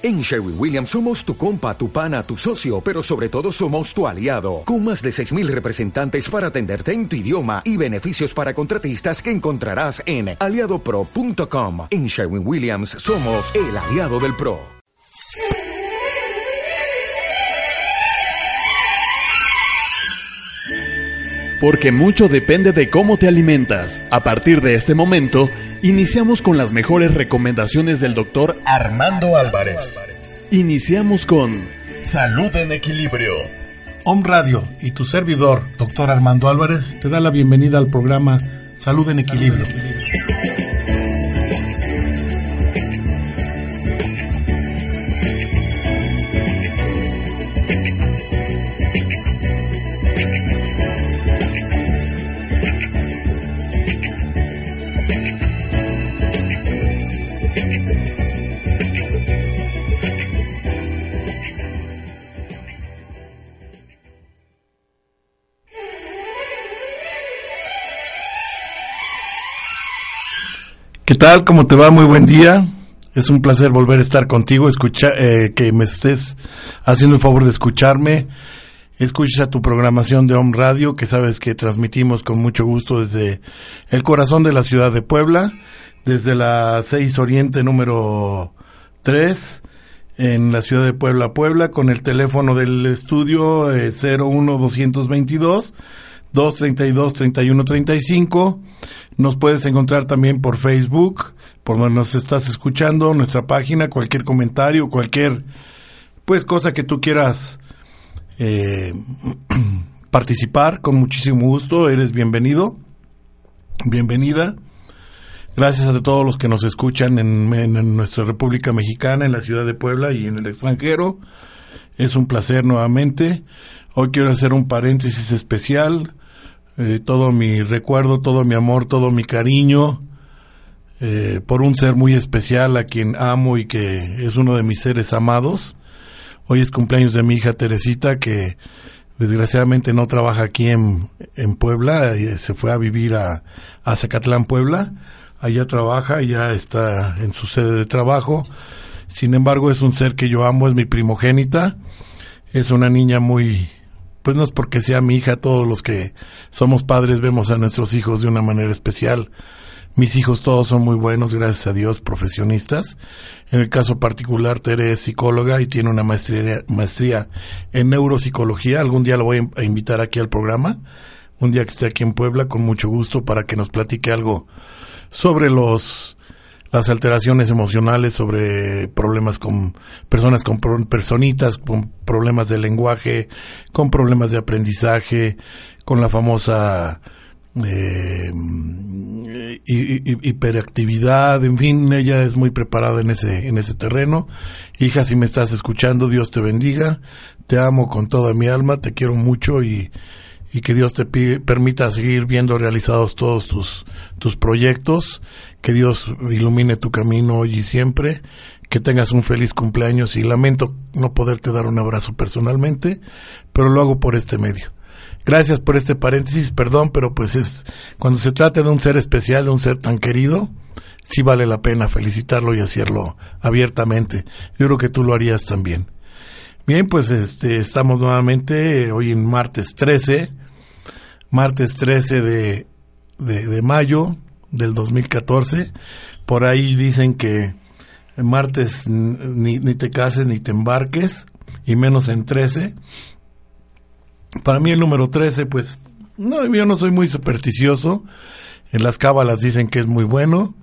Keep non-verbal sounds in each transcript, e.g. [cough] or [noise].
En Sherwin Williams somos tu compa, tu pana, tu socio, pero sobre todo somos tu aliado, con más de 6.000 representantes para atenderte en tu idioma y beneficios para contratistas que encontrarás en aliadopro.com. En Sherwin Williams somos el aliado del PRO. Porque mucho depende de cómo te alimentas. A partir de este momento, Iniciamos con las mejores recomendaciones del doctor Armando Álvarez. Iniciamos con Salud en Equilibrio. Om Radio y tu servidor, doctor Armando Álvarez, te da la bienvenida al programa Salud en Equilibrio. ¿Qué tal? ¿Cómo te va? Muy buen día. Es un placer volver a estar contigo, escucha, eh, que me estés haciendo el favor de escucharme. Escucha tu programación de Home Radio, que sabes que transmitimos con mucho gusto desde el corazón de la ciudad de Puebla, desde la 6 Oriente número 3, en la ciudad de Puebla, Puebla, con el teléfono del estudio eh, 01222 232 3135 nos puedes encontrar también por Facebook, por donde nos estás escuchando, nuestra página, cualquier comentario, cualquier pues cosa que tú quieras eh, [clears throat] participar, con muchísimo gusto, eres bienvenido, bienvenida. Gracias a todos los que nos escuchan en, en, nuestra República Mexicana, en la ciudad de Puebla y en el extranjero. Es un placer nuevamente. Hoy quiero hacer un paréntesis especial eh, todo mi recuerdo, todo mi amor, todo mi cariño eh, por un ser muy especial a quien amo y que es uno de mis seres amados. Hoy es cumpleaños de mi hija Teresita que desgraciadamente no trabaja aquí en, en Puebla, eh, se fue a vivir a, a Zacatlán, Puebla. Allá trabaja, ya está en su sede de trabajo. Sin embargo, es un ser que yo amo, es mi primogénita. Es una niña muy, pues no es porque sea mi hija, todos los que somos padres vemos a nuestros hijos de una manera especial. Mis hijos todos son muy buenos, gracias a Dios, profesionistas. En el caso particular, Tere es psicóloga y tiene una maestría, maestría en neuropsicología. Algún día la voy a invitar aquí al programa, un día que esté aquí en Puebla, con mucho gusto, para que nos platique algo sobre los las alteraciones emocionales sobre problemas con personas con personitas con problemas de lenguaje, con problemas de aprendizaje, con la famosa eh, hiperactividad, en fin, ella es muy preparada en ese en ese terreno. Hija, si me estás escuchando, Dios te bendiga. Te amo con toda mi alma, te quiero mucho y y que Dios te permita seguir viendo realizados todos tus, tus proyectos, que Dios ilumine tu camino hoy y siempre, que tengas un feliz cumpleaños y lamento no poderte dar un abrazo personalmente, pero lo hago por este medio. Gracias por este paréntesis, perdón, pero pues es, cuando se trata de un ser especial, de un ser tan querido, sí vale la pena felicitarlo y hacerlo abiertamente. Yo creo que tú lo harías también. Bien, pues este, estamos nuevamente hoy en martes 13, martes 13 de, de, mayo del 2014. Por ahí dicen que martes ni, ni te cases ni te embarques, y menos en 13. Para mí el número 13, pues, no, yo no soy muy supersticioso. En las cábalas dicen que es muy bueno.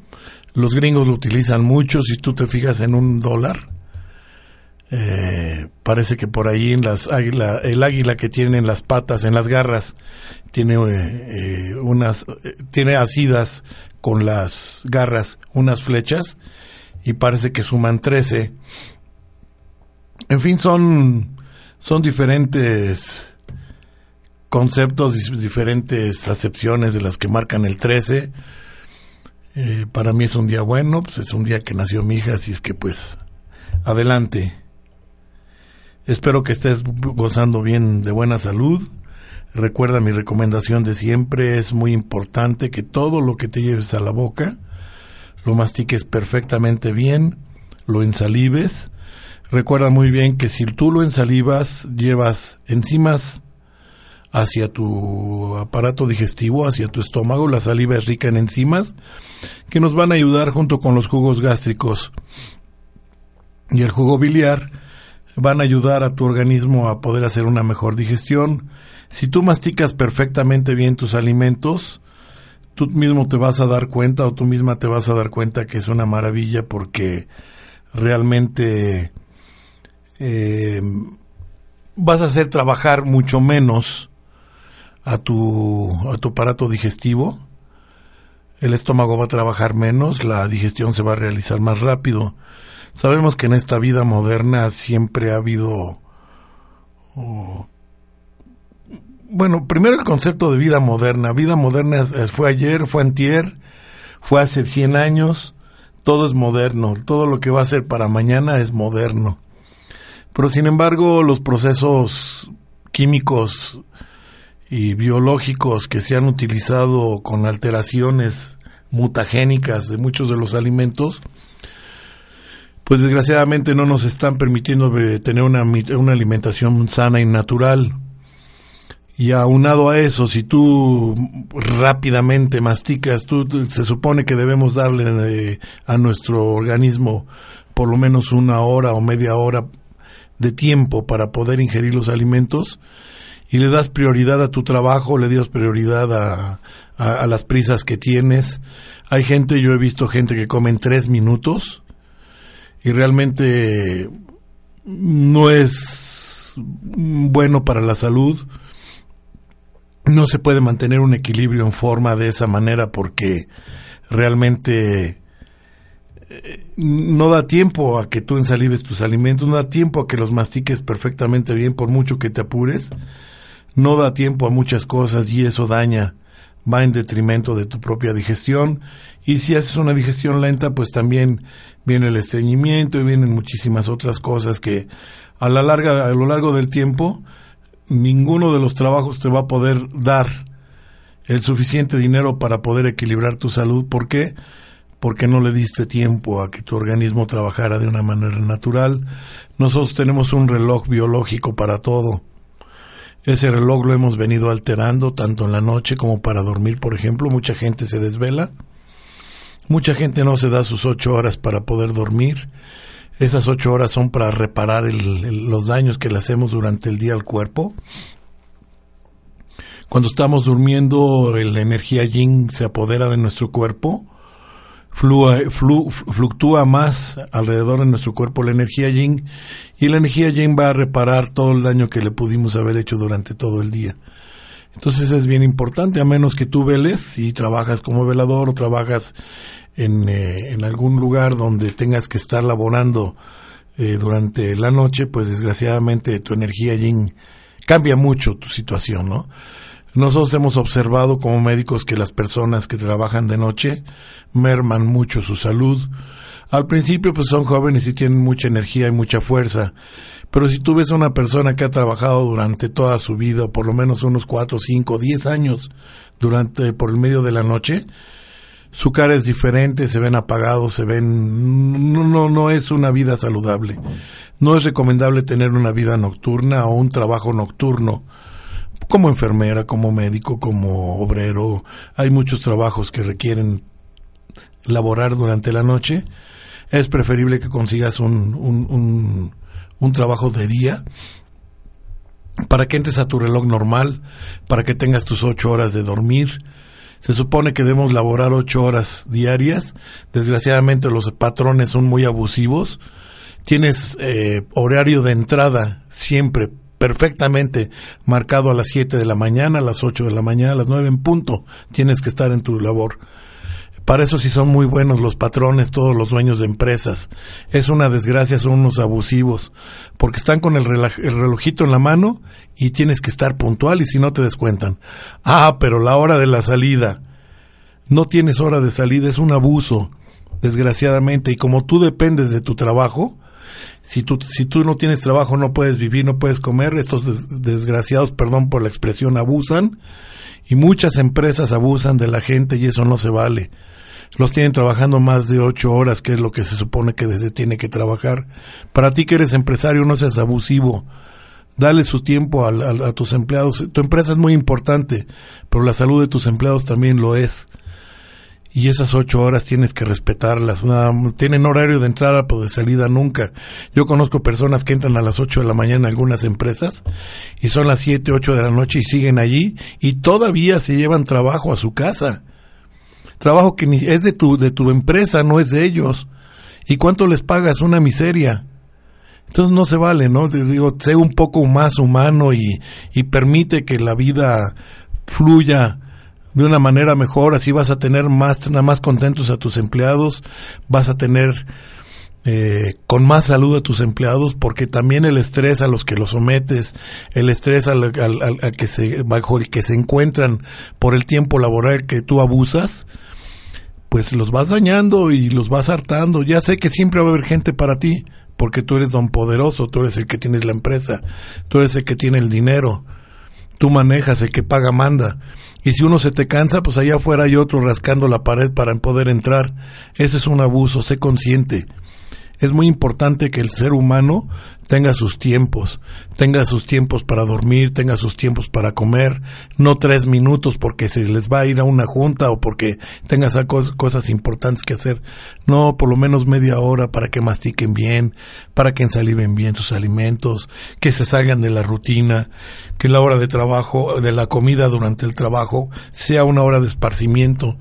Los gringos lo utilizan mucho. Si tú te fijas en un dólar, eh, parece que por ahí en las águila, el águila que tiene en las patas, en las garras, tiene eh, eh, unas, tiene asidas con las garras unas flechas y parece que suman 13. En fin, son, son diferentes conceptos, diferentes acepciones de las que marcan el 13. para mí es un día bueno, pues es un día que nació mi hija, así es que pues adelante. Espero que estés gozando bien de buena salud. Recuerda mi recomendación de siempre, es muy importante que todo lo que te lleves a la boca lo mastiques perfectamente bien, lo ensalives, Recuerda muy bien que si tú lo ensalivas, llevas enzimas hacia tu aparato digestivo, hacia tu estómago. La saliva es rica en enzimas que nos van a ayudar junto con los jugos gástricos y el jugo biliar van a ayudar a tu organismo a poder hacer una mejor digestión. Si tú masticas perfectamente bien tus alimentos, tú mismo te vas a dar cuenta o tú misma te vas a dar cuenta que es una maravilla porque realmente eh, vas a hacer trabajar mucho menos a tu, a tu aparato digestivo. El estómago va a trabajar menos, la digestión se va a realizar más rápido. Sabemos que en esta vida moderna siempre ha habido oh, bueno, primero el concepto de vida moderna. Vida moderna fue ayer, fue antier, fue hace 100 años. Todo es moderno. Todo lo que va a ser para mañana es moderno. Pero sin embargo, los procesos químicos y biológicos que se han utilizado con alteraciones mutagénicas de muchos de los alimentos, pues desgraciadamente no nos están permitiendo eh, tener una, una alimentación sana y natural. Y aunado a eso, si tú rápidamente masticas, tú, se supone que debemos darle eh, a nuestro organismo por lo menos una hora o media hora de tiempo para poder ingerir los alimentos y le das prioridad a tu trabajo, le das prioridad a, a, las prisas que tienes. Hay gente, yo he visto gente que come en tres minutos y realmente no es bueno para la salud. No se puede mantener un equilibrio en forma de esa manera porque realmente eh, no da tiempo a que tú ensalives tus alimentos, no da tiempo a que los mastiques perfectamente bien por mucho que te apures, no da tiempo a muchas cosas y eso daña, va en detrimento de tu propia digestión y si haces una digestión lenta pues también viene el estreñimiento y vienen muchísimas otras cosas que a la larga, a lo largo del tiempo ninguno de los trabajos te va a poder dar el suficiente dinero para poder equilibrar tu salud. ¿Por qué? Porque no le diste tiempo a que tu organismo trabajara de una manera natural. Nosotros tenemos un reloj biológico para todo. Ese reloj lo hemos venido alterando tanto en la noche como para dormir, por ejemplo. Mucha gente se desvela. Mucha gente no se da sus ocho horas para poder dormir. Esas ocho horas son para reparar los daños que le hacemos durante el día al cuerpo. Cuando estamos durmiendo, la energía yin se apodera de nuestro cuerpo, fluctúa más alrededor de nuestro cuerpo la energía yin y la energía yin va a reparar todo el daño que le pudimos haber hecho durante todo el día. Entonces es bien importante, a menos que tú veles y trabajas como velador o trabajas en, eh, en algún lugar donde tengas que estar laborando eh, durante la noche, pues desgraciadamente tu energía allí cambia mucho tu situación, ¿no? Nosotros hemos observado como médicos que las personas que trabajan de noche merman mucho su salud. Al principio pues son jóvenes y tienen mucha energía y mucha fuerza, pero si tú ves a una persona que ha trabajado durante toda su vida, por lo menos unos cuatro, cinco, diez años durante por el medio de la noche, su cara es diferente, se ven apagados, se ven no no no es una vida saludable. No es recomendable tener una vida nocturna o un trabajo nocturno como enfermera, como médico, como obrero. Hay muchos trabajos que requieren laborar durante la noche. Es preferible que consigas un, un, trabajo de día para que entres a tu reloj normal, para que tengas tus ocho horas de dormir, se supone que debemos laborar ocho horas diarias. Desgraciadamente los patrones son muy abusivos. Tienes eh, horario de entrada siempre perfectamente marcado a las siete de la mañana, a las ocho de la mañana, a las nueve en punto. Tienes que estar en tu labor. Para eso sí son muy buenos los patrones, todos los dueños de empresas. Es una desgracia, son unos abusivos, porque están con el, relojito en la mano y tienes que estar puntual y si no te descuentan. Ah, pero la hora de la salida. No tienes hora de salida, es un abuso, desgraciadamente. Y como tú dependes de tu trabajo, si tú, si tú no tienes trabajo, no puedes vivir, no puedes comer, estos desgraciados, perdón por la expresión, abusan y muchas empresas abusan de la gente y eso no se vale los tienen trabajando más de ocho horas, que es lo que se supone que tiene que trabajar. Para ti que eres empresario, no seas abusivo. Dale su tiempo a, tus empleados. Tu empresa es muy importante, pero la salud de tus empleados también lo es. Y esas ocho horas tienes que respetarlas. Nada, tienen horario de entrada, pero de salida nunca. Yo conozco personas que entran a las ocho de la mañana en algunas empresas y son las siete, ocho de la noche y siguen allí y todavía se llevan trabajo a su casa trabajo que ni es de tu, de tu empresa, no es de ellos. ¿Y cuánto les pagas? Una miseria. Entonces no se vale, ¿no? Digo, sé un poco más humano y, y permite que la vida fluya de una manera mejor, así vas a tener más, más contentos a tus empleados, vas a tener eh, con más salud a tus empleados, porque también el estrés a los que los sometes, el estrés al, que se, bajo el que se encuentran por el tiempo laboral que tú abusas, pues los vas dañando y los vas hartando. Ya sé que siempre va a haber gente para ti, porque tú eres don poderoso, tú eres el que tienes la empresa, tú eres el que tiene el dinero, tú manejas, el que paga manda. Y si uno se te cansa, pues allá afuera hay otro rascando la pared para poder entrar. Ese es un abuso, sé consciente es muy importante que el ser humano tenga sus tiempos, tenga sus tiempos para dormir, tenga sus tiempos para comer, no tres minutos porque se les va a ir a una junta o porque tenga cosas importantes que hacer, no, por lo menos media hora para que mastiquen bien, para que ensaliven bien sus alimentos, que se salgan de la rutina, que la hora de trabajo, de la comida durante el trabajo sea una hora de esparcimiento,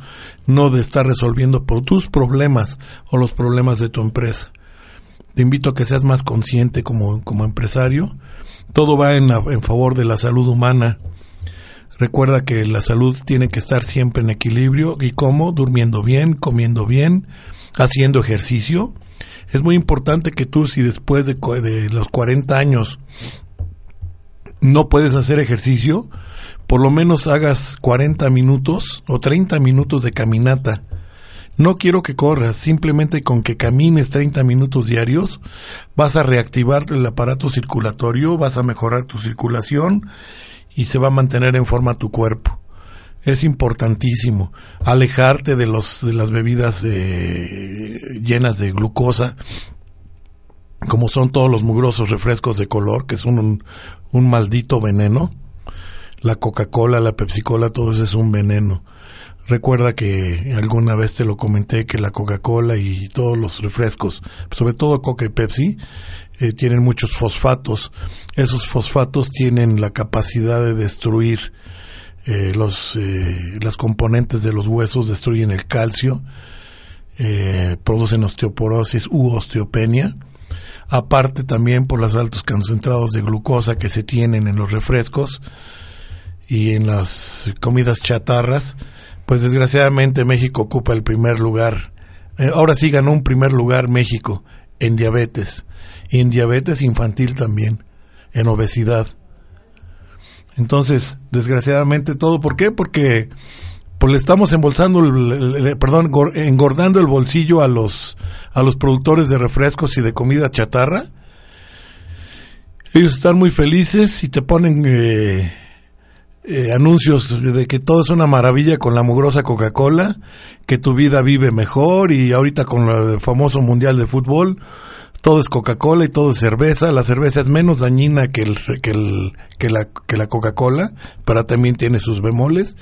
no de estar resolviendo por tus problemas o los problemas de tu empresa. Te invito a que seas más consciente como, como empresario. Todo va en, en favor de la salud humana. Recuerda que la salud tiene que estar siempre en equilibrio. ¿Y cómo? Durmiendo bien, comiendo bien, haciendo ejercicio. Es muy importante que tú, si después de, de los 40 años no puedes hacer ejercicio, por lo menos hagas 40 minutos o 30 minutos de caminata no quiero que corras, simplemente con que camines 30 minutos diarios vas a reactivar el aparato circulatorio, vas a mejorar tu circulación y se va a mantener en forma tu cuerpo. Es importantísimo alejarte de los de las bebidas eh, llenas de glucosa, como son todos los mugrosos refrescos de color, que son un, un maldito veneno. La Coca-Cola, la Pepsi-Cola, todo eso es un veneno Recuerda que alguna vez te lo comenté que la Coca-Cola y todos los refrescos, sobre todo Coca y Pepsi, eh, tienen muchos fosfatos. Esos fosfatos tienen la capacidad de destruir eh, los eh, las componentes de los huesos, destruyen el calcio, producen osteoporosis u osteopenia. Aparte también por los altos concentrados de glucosa que se tienen en los refrescos y en las comidas chatarras, pues desgraciadamente México ocupa el primer lugar. Eh, ahora sí ganó un primer lugar México en diabetes. Y en diabetes infantil también. En obesidad. Entonces, desgraciadamente todo. ¿Por qué? Porque pues le estamos embolsando, perdón, engordando el bolsillo a los, a los productores de refrescos y de comida chatarra. Ellos están muy felices y te ponen eh, eh, anuncios de que todo es una maravilla con la mugrosa Coca-Cola, que tu vida vive mejor y ahorita con el famoso Mundial de Fútbol, todo es Coca-Cola y todo es cerveza. La cerveza es menos dañina que, el, que, la, que la Coca-Cola, pero también tiene sus bemoles.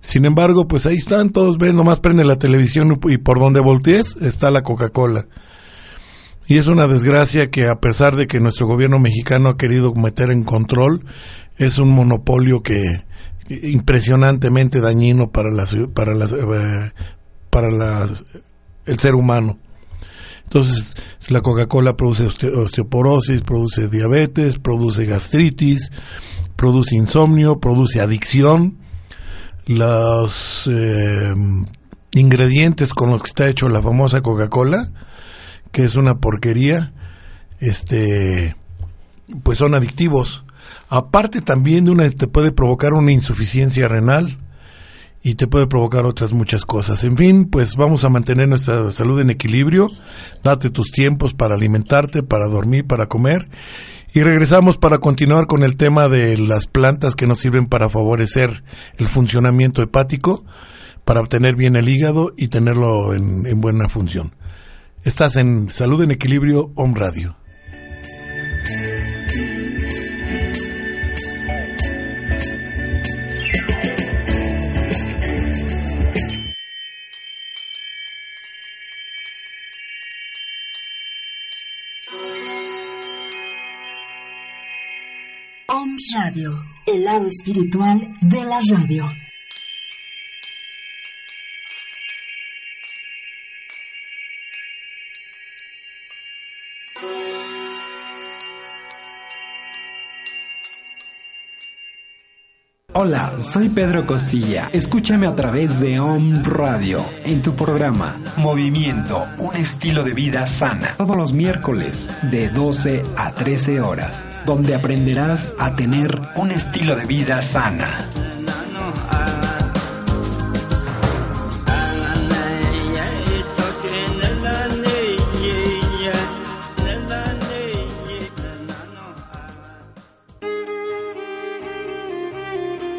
Sin embargo, pues ahí están, todos ven, nomás prende la televisión y por donde voltees está la Coca-Cola. Y es una desgracia que a pesar de que nuestro gobierno mexicano ha querido meter en control, es un monopolio que impresionantemente dañino para las para las eh, para las el ser humano. Entonces, la Coca-Cola produce osteoporosis, produce diabetes, produce gastritis, produce insomnio, produce adicción. Los eh, ingredientes con los que está hecho la famosa Coca-Cola, que es una porquería, este, pues son adictivos. Aparte también de una, te puede provocar una insuficiencia renal y te puede provocar otras muchas cosas. En fin, pues vamos a mantener nuestra salud en equilibrio, date tus tiempos para alimentarte, para dormir, para comer. Y regresamos para continuar con el tema de las plantas que nos sirven para favorecer el funcionamiento hepático, para obtener bien el hígado y tenerlo en, en buena función. Estás en Salud en Equilibrio Home Radio. Radio, el lado espiritual de la radio. Hola, soy Pedro Costilla. Escúchame a través de Om Radio en tu programa Movimiento, un estilo de vida sana. Todos los miércoles de 12 a 13 horas, donde aprenderás a tener un estilo de vida sana.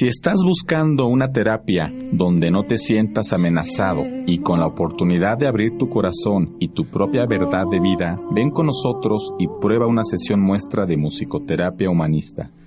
Si estás buscando una terapia donde no te sientas amenazado y con la oportunidad de abrir tu corazón y tu propia verdad de vida, ven con nosotros y prueba una sesión muestra de musicoterapia humanista.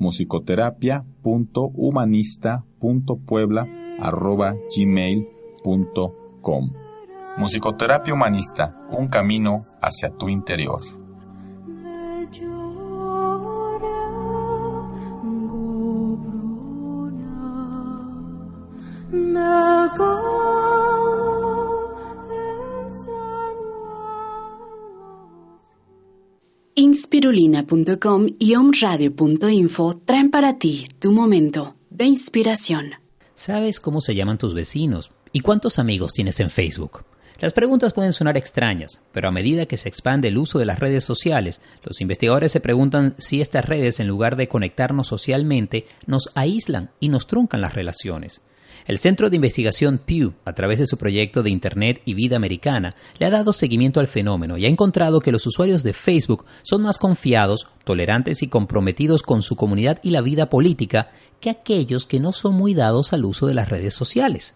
musicoterapia.humanista.puebla.gmail.com Musicoterapia Humanista, un camino hacia tu interior. Inspirulina.com y omradio.info traen para ti tu momento de inspiración. ¿Sabes cómo se llaman tus vecinos? ¿Y cuántos amigos tienes en Facebook? Las preguntas pueden sonar extrañas, pero a medida que se expande el uso de las redes sociales, los investigadores se preguntan si estas redes, en lugar de conectarnos socialmente, nos aíslan y nos truncan las relaciones. El Centro de Investigación Pew, a través de su proyecto de Internet y Vida Americana, le ha dado seguimiento al fenómeno y ha encontrado que los usuarios de Facebook son más confiados, tolerantes y comprometidos con su comunidad y la vida política que aquellos que no son muy dados al uso de las redes sociales.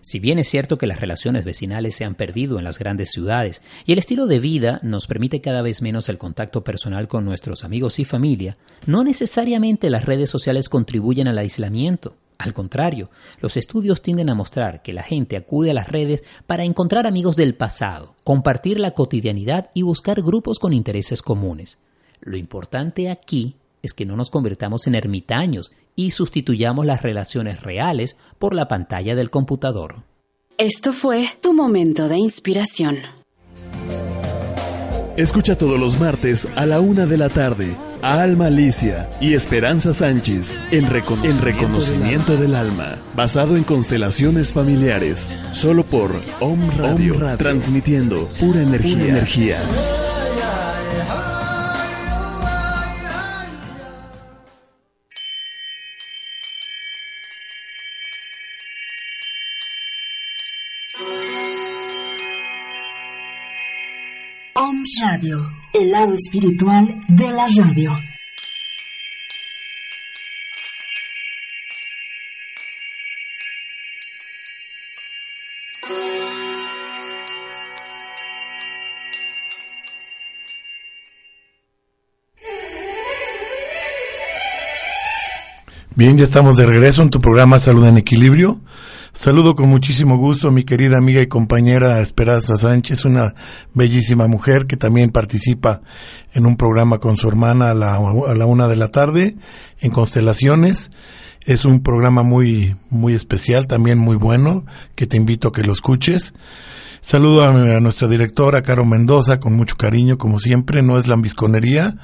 Si bien es cierto que las relaciones vecinales se han perdido en las grandes ciudades y el estilo de vida nos permite cada vez menos el contacto personal con nuestros amigos y familia, no necesariamente las redes sociales contribuyen al aislamiento. Al contrario, los estudios tienden a mostrar que la gente acude a las redes para encontrar amigos del pasado, compartir la cotidianidad y buscar grupos con intereses comunes. Lo importante aquí es que no nos convirtamos en ermitaños y sustituyamos las relaciones reales por la pantalla del computador. Esto fue tu momento de inspiración. Escucha todos los martes a la una de la tarde a Alma Alicia y Esperanza Sánchez en reconocimiento, reconocimiento del, alma. basado en constelaciones familiares, solo por Om Radio, transmitiendo pura energía. energía. Radio, el lado espiritual de la radio. Bien, ya estamos de regreso en tu programa Salud en Equilibrio. Saludo con muchísimo gusto a mi querida amiga y compañera Esperanza Sánchez, una bellísima mujer que también participa en un programa con su hermana a la, a la una de la tarde en Constelaciones. Es un programa muy, muy especial, también muy bueno, que te invito a que lo escuches. Saludo a, nuestra directora, Caro Mendoza, con mucho cariño, como siempre. No es lambisconería,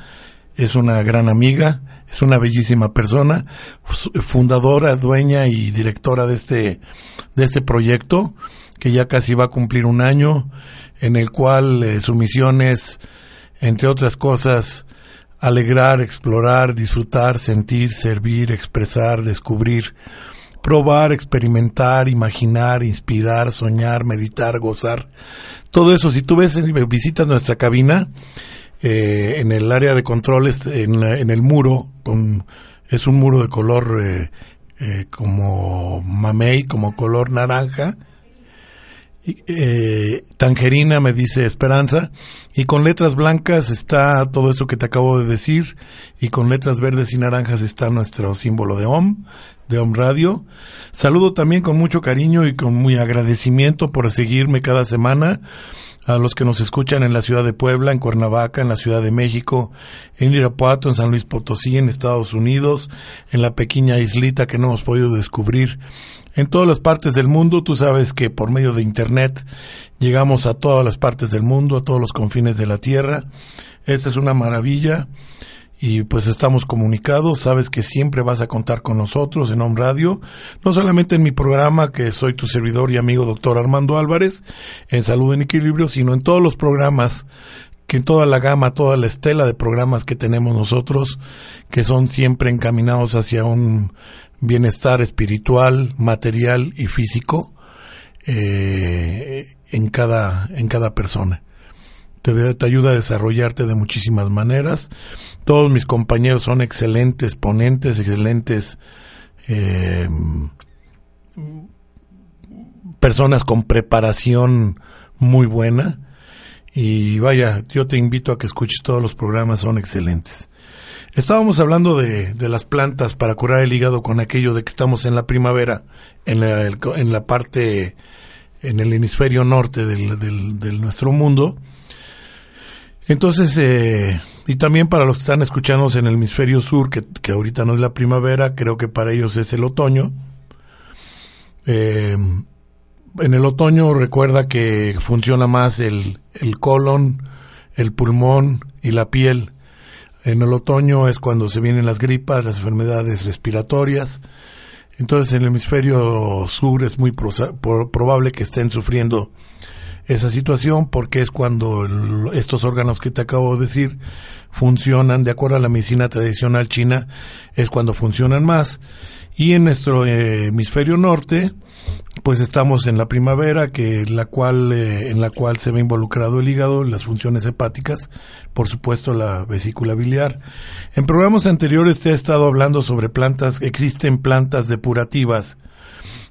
es una gran amiga es una bellísima persona, fundadora, dueña y directora de este, de este proyecto, que ya casi va a cumplir un año, en el cual eh, su misión es, entre otras cosas, alegrar, explorar, disfrutar, sentir, servir, expresar, descubrir, probar, experimentar, imaginar, inspirar, soñar, meditar, gozar. Todo eso, si tú ves, visitas nuestra cabina, eh, en el área de controles, en, en, el muro, con, es un muro de color eh, eh, como mamey, como color naranja. Eh, tangerina me dice Esperanza y con letras blancas está todo eso que te acabo de decir y con letras verdes y naranjas está nuestro símbolo de OM, de OM Radio. Saludo también con mucho cariño y con muy agradecimiento por seguirme cada semana a los que nos escuchan en la ciudad de Puebla, en Cuernavaca, en la Ciudad de México, en Irapuato, en San Luis Potosí, en Estados Unidos, en la pequeña islita que no hemos podido descubrir. En todas las partes del mundo, tú sabes que por medio de Internet llegamos a todas las partes del mundo, a todos los confines de la Tierra. Esta es una maravilla y pues estamos comunicados, sabes que siempre vas a contar con nosotros en Home Radio, no solamente en mi programa que soy tu servidor y amigo doctor Armando Álvarez, en Salud en Equilibrio, sino en todos los programas que en toda la gama, toda la estela de programas que tenemos nosotros, que son siempre encaminados hacia un bienestar espiritual, material y físico eh, en cada en cada persona. Te, te ayuda a desarrollarte de muchísimas maneras todos mis compañeros son excelentes ponentes, excelentes eh, personas con preparación muy buena. Y vaya, yo te invito a que escuches todos los programas, son excelentes. Estábamos hablando de, las plantas para curar el hígado con aquello de que estamos en la primavera, en la, en la parte, en el hemisferio norte del, del, del nuestro mundo. Entonces, eh, y también para los que están escuchándonos en el hemisferio sur, que, que ahorita no es la primavera, creo que para ellos es el otoño. Eh, en el otoño recuerda que funciona más el, el colon, el pulmón y la piel. En el otoño es cuando se vienen las gripas, las enfermedades respiratorias. Entonces en el hemisferio sur es muy probable que estén sufriendo esa situación porque es cuando estos órganos que te acabo de decir funcionan de acuerdo a la medicina tradicional china, es cuando funcionan más. Y en nuestro eh, hemisferio norte, pues estamos en la primavera, que la cual, eh, en la cual se ve involucrado el hígado, las funciones hepáticas, por supuesto la vesícula biliar. En programas anteriores te he estado hablando sobre plantas, existen plantas depurativas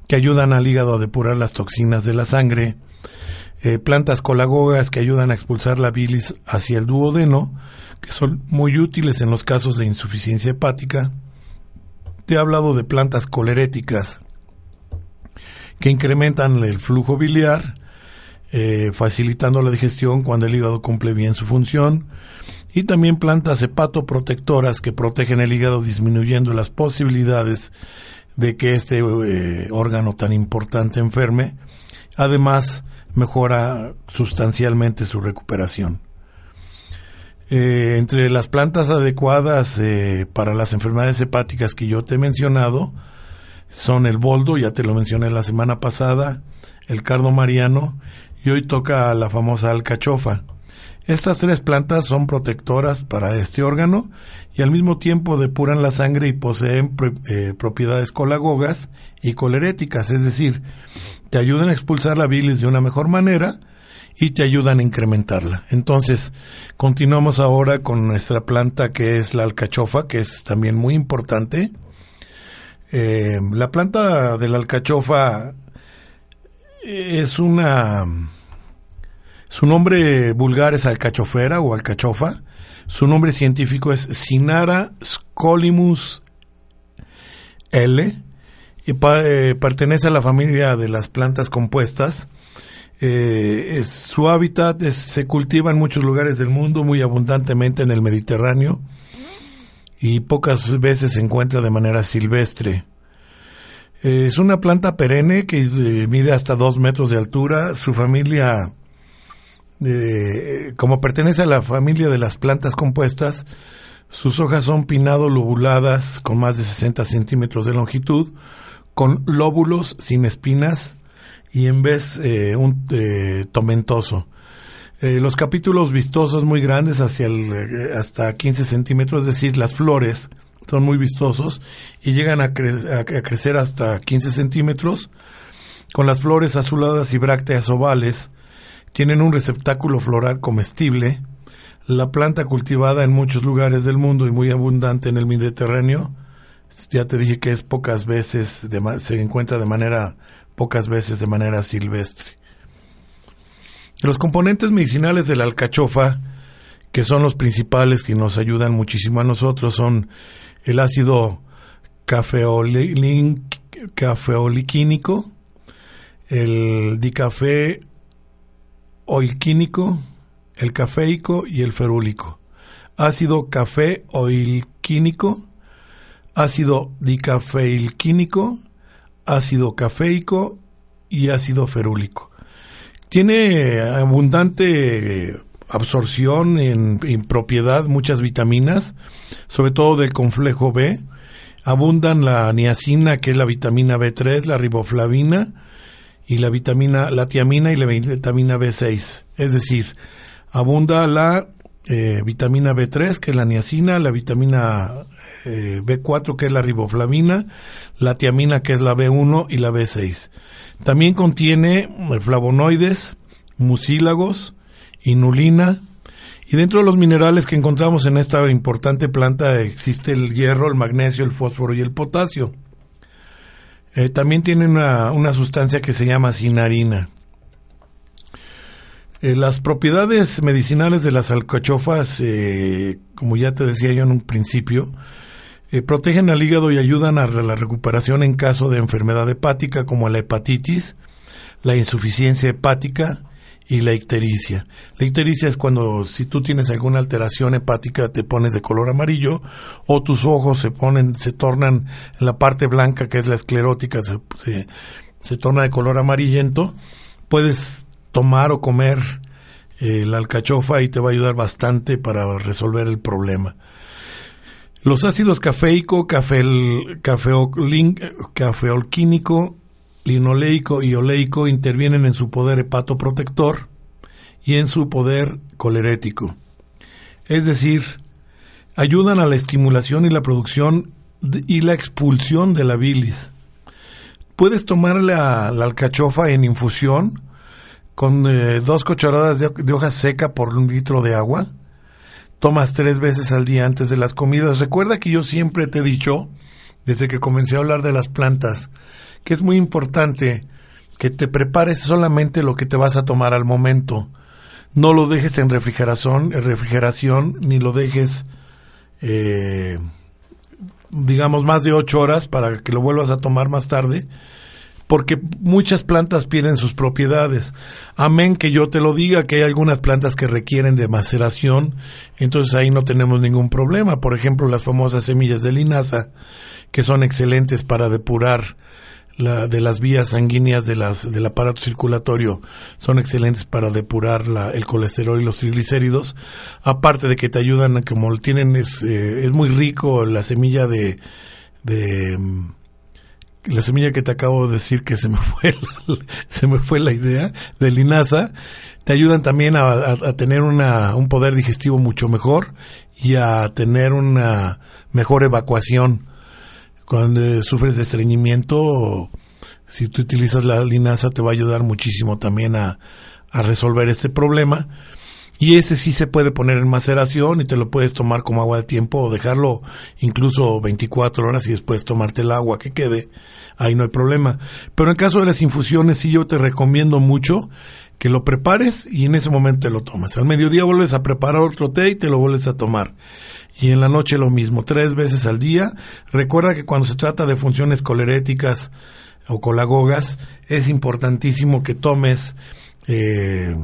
que ayudan al hígado a depurar las toxinas de la sangre, eh, plantas colagogas que ayudan a expulsar la bilis hacia el duodeno, que son muy útiles en los casos de insuficiencia hepática. Te he hablado de plantas coleréticas que incrementan el flujo biliar, eh, facilitando la digestión cuando el hígado cumple bien su función. Y también plantas hepatoprotectoras que protegen el hígado disminuyendo las posibilidades de que este eh, órgano tan importante enferme. Además, mejora sustancialmente su recuperación. Eh, entre las plantas adecuadas eh, para las enfermedades hepáticas que yo te he mencionado son el boldo, ya te lo mencioné la semana pasada, el cardo mariano y hoy toca la famosa alcachofa. Estas tres plantas son protectoras para este órgano y al mismo tiempo depuran la sangre y poseen eh, propiedades colagogas y coleréticas, es decir, te ayudan a expulsar la bilis de una mejor manera y te ayudan a incrementarla. Entonces, continuamos ahora con nuestra planta que es la alcachofa, que es también muy importante. Eh, la planta de la alcachofa es una... Su nombre vulgar es alcachofera o alcachofa. Su nombre científico es Sinara scolimus L. Y eh, pertenece a la familia de las plantas compuestas. Eh, su hábitat se cultiva en muchos lugares del mundo, muy abundantemente en el Mediterráneo y pocas veces se encuentra de manera silvestre. Eh, es una planta perenne que mide hasta dos metros de altura. Su familia, como pertenece a la familia de las plantas compuestas, sus hojas son pinado-lobuladas con más de 60 centímetros de longitud, con lóbulos sin espinas y en vez eh, un eh, tomentoso. Eh, los capítulos vistosos muy grandes hacia el, hasta 15 centímetros, es decir, las flores son muy vistosos y llegan a, a, crecer hasta 15 centímetros, con las flores azuladas y brácteas ovales, tienen un receptáculo floral comestible, la planta cultivada en muchos lugares del mundo y muy abundante en el Mediterráneo, ya te dije que es pocas veces, se encuentra de manera, pocas veces de manera silvestre. Los componentes medicinales de la alcachofa, que son los principales que nos ayudan muchísimo a nosotros, son el ácido cafeoliquínico, el dicafé oilquínico, el cafeico y el ferúlico. Ácido café oilquínico, ácido dicafeilquínico, ácido cafeico y ácido ferúlico. Tiene abundante eh, absorción en, en, propiedad muchas vitaminas, sobre todo del complejo B. Abundan la niacina, que es la vitamina B3, la riboflavina y la vitamina, la tiamina y la vitamina B6. Es decir, abunda la eh, vitamina B3, que es la niacina, la vitamina eh, B4, que es la riboflavina, la tiamina, que es la B1 y la B6. También contiene flavonoides, mucílagos, inulina, y dentro de los minerales que encontramos en esta importante planta existe el hierro, el magnesio, el fósforo y el potasio. Eh, también tiene una, sustancia que se llama cinarina. Eh, las propiedades medicinales de las alcachofas, eh, como ya te decía yo en un principio, protegen al hígado y ayudan a la recuperación en caso de enfermedad hepática como la hepatitis, la insuficiencia hepática y la ictericia. La ictericia es cuando si tú tienes alguna alteración hepática te pones de color amarillo o tus ojos se ponen, se tornan en la parte blanca que es la esclerótica, se, se, se torna de color amarillento. Puedes tomar o comer eh, la alcachofa y te va a ayudar bastante para resolver el problema. Los ácidos cafeico, cafeol, cafeolquínico, linoleico y oleico intervienen en su poder hepatoprotector y en su poder colerético. Es decir, ayudan a la estimulación y la producción y la expulsión de la bilis. Puedes tomar la, alcachofa en infusión con eh, dos cucharadas de, de, hoja seca por un litro de agua. Tomas tres veces al día antes de las comidas. Recuerda que yo siempre te he dicho, desde que comencé a hablar de las plantas, que es muy importante que te prepares solamente lo que te vas a tomar al momento. No lo dejes en refrigeración, en refrigeración ni lo dejes, eh, digamos, más de ocho horas para que lo vuelvas a tomar más tarde porque muchas plantas pierden sus propiedades. Amén que yo te lo diga, que hay algunas plantas que requieren de maceración, entonces ahí no tenemos ningún problema. Por ejemplo, las famosas semillas de linaza, que son excelentes para depurar la, de las vías sanguíneas del aparato circulatorio, son excelentes para depurar la, el colesterol y los triglicéridos. Aparte de que te ayudan, como tienen, es, eh, es muy rico la semilla de, de la semilla que te acabo de decir que se me [laughs] fue la, se me fue la idea de linaza te ayudan también a, a, tener una, un poder digestivo mucho mejor y a tener una mejor evacuación cuando sufres de estreñimiento si tú utilizas la linaza te va a ayudar muchísimo también a, a resolver este problema. Y ese sí se puede poner en maceración y te lo puedes tomar como agua de tiempo o dejarlo incluso 24 horas y después tomarte el agua que quede. Ahí no hay problema. Pero en caso de las infusiones sí yo te recomiendo mucho que lo prepares y en ese momento te lo tomas. Al mediodía vuelves a preparar otro té y te lo vuelves a tomar. Y en la noche lo mismo, tres veces al día. Recuerda que cuando se trata de funciones coleréticas o colagogas, es importantísimo que tomes eh,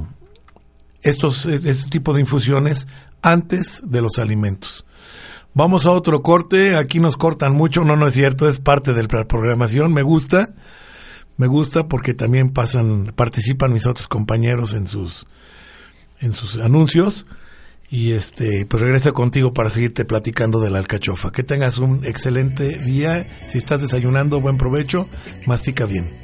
estos, este tipo de infusiones antes de los alimentos. Vamos a otro corte, aquí nos cortan mucho, no, no es cierto, es parte de la programación, me gusta, me gusta porque también pasan, participan mis otros compañeros en sus, en sus anuncios. Y este, pues regreso contigo para seguirte platicando de la alcachofa. Que tengas un excelente día, si estás desayunando, buen provecho, mastica bien.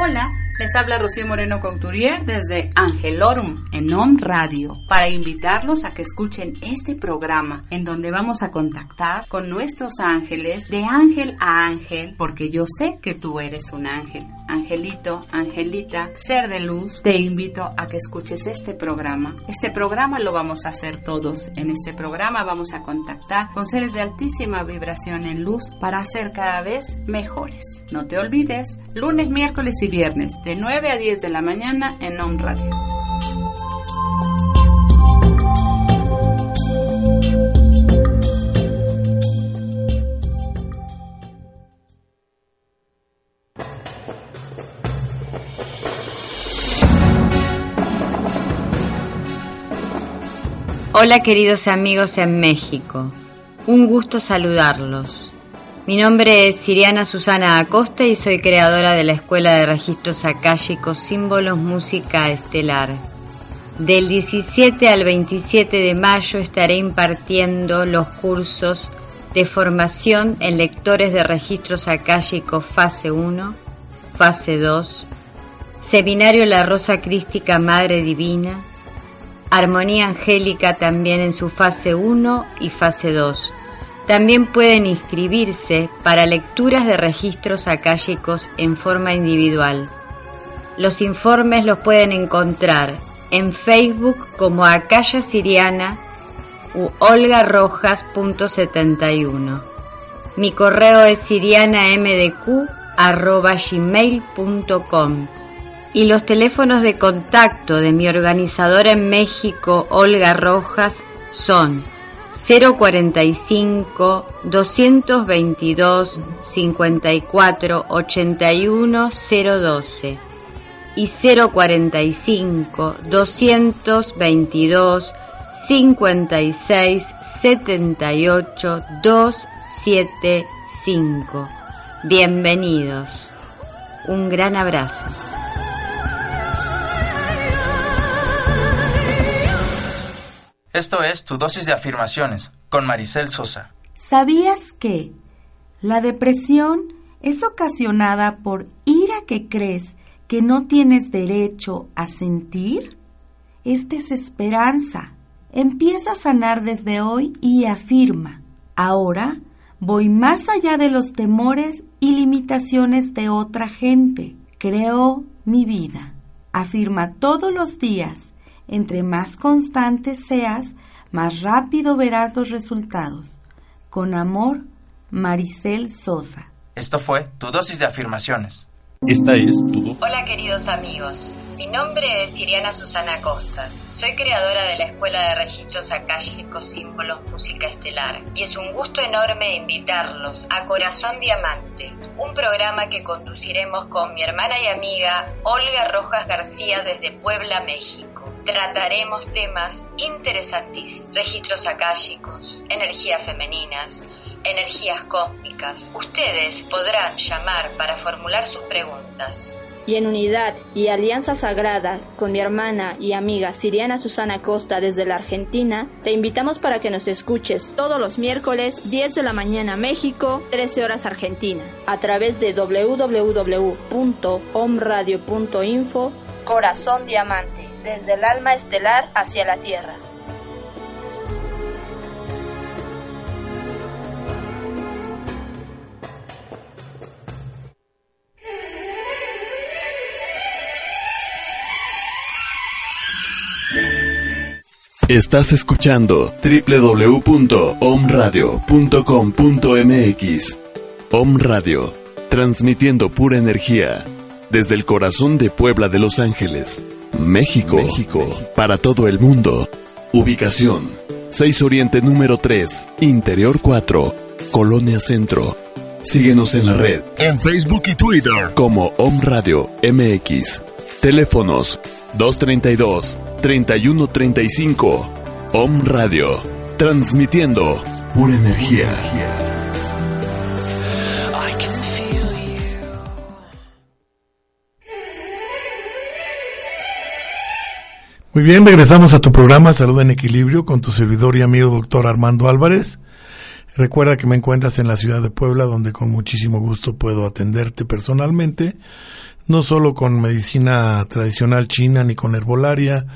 Hola, les habla Rocío Moreno Couturier desde Angelorum en OM Radio para invitarlos a que escuchen este programa en donde vamos a contactar con nuestros ángeles de ángel a ángel porque yo sé que tú eres un ángel. Angelito, Angelita, ser de luz, te invito a que escuches este programa. Este programa lo vamos a hacer todos. En este programa vamos a contactar con seres de altísima vibración en luz para ser cada vez mejores. No te olvides, lunes, miércoles y viernes de 9 a 10 de la mañana en On Radio. Hola queridos amigos en México, un gusto saludarlos. Mi nombre es Siriana Susana Acosta y soy creadora de la Escuela de Registros Akáshicos Símbolos Música Estelar. Del 17 al 27 de mayo estaré impartiendo los cursos de formación en lectores de registros akáshicos fase 1, fase 2, Seminario La Rosa Crística Madre Divina, Armonía Angélica también en su fase 1 y fase 2. También pueden inscribirse para lecturas de registros akáshicos en forma individual. Los informes los pueden encontrar en Facebook como Akasha Siriana u olgarojas.71. Mi correo es sirianamdq.gmail.com y los teléfonos de contacto de mi organizadora en México, Olga Rojas, son 045 222 54 81 012 y 045 222 56 78 275. Bienvenidos. Un gran abrazo. Esto es tu dosis de afirmaciones con Maricel Sosa. ¿Sabías que la depresión es ocasionada por ira que crees que no tienes derecho a sentir? Es desesperanza. Empieza a sanar desde hoy y afirma, ahora voy más allá de los temores y limitaciones de otra gente. Creo mi vida. Afirma todos los días entre más constante seas, más rápido verás los resultados. Con amor, Maricel Sosa. Esto fue tu dosis de afirmaciones. Esta es tu... Hola queridos amigos, mi nombre es Siriana Susana Costa. Soy creadora de la Escuela de Registros Akáshicos Símbolos Música Estelar y es un gusto enorme invitarlos a Corazón Diamante, un programa que conduciremos con mi hermana y amiga Olga Rojas García desde Puebla, México. Trataremos temas interesantísimos, registros akáshicos, energías femeninas, energías cósmicas. Ustedes podrán llamar para formular sus preguntas. Y en unidad y alianza sagrada con mi hermana y amiga Siriana Susana Costa desde la Argentina, te invitamos para que nos escuches todos los miércoles 10 de la mañana México, 13 horas Argentina, a través de www.omradio.info Corazón Diamante, desde el alma estelar hacia la Tierra. Estás escuchando www.omradio.com.mx. Om Radio, transmitiendo pura energía desde el corazón de Puebla de Los Ángeles, México, México, para todo el mundo. Ubicación: 6 Oriente número 3, Interior 4, Colonia Centro. Síguenos en la red, en Facebook y Twitter como Om Radio MX. Teléfonos 232-3135. Om Radio. Transmitiendo pura energía. Muy bien, regresamos a tu programa Salud en Equilibrio con tu servidor y amigo doctor Armando Álvarez. Recuerda que me encuentras en la ciudad de Puebla, donde con muchísimo gusto puedo atenderte personalmente, no solo con medicina tradicional china ni con herbolaria.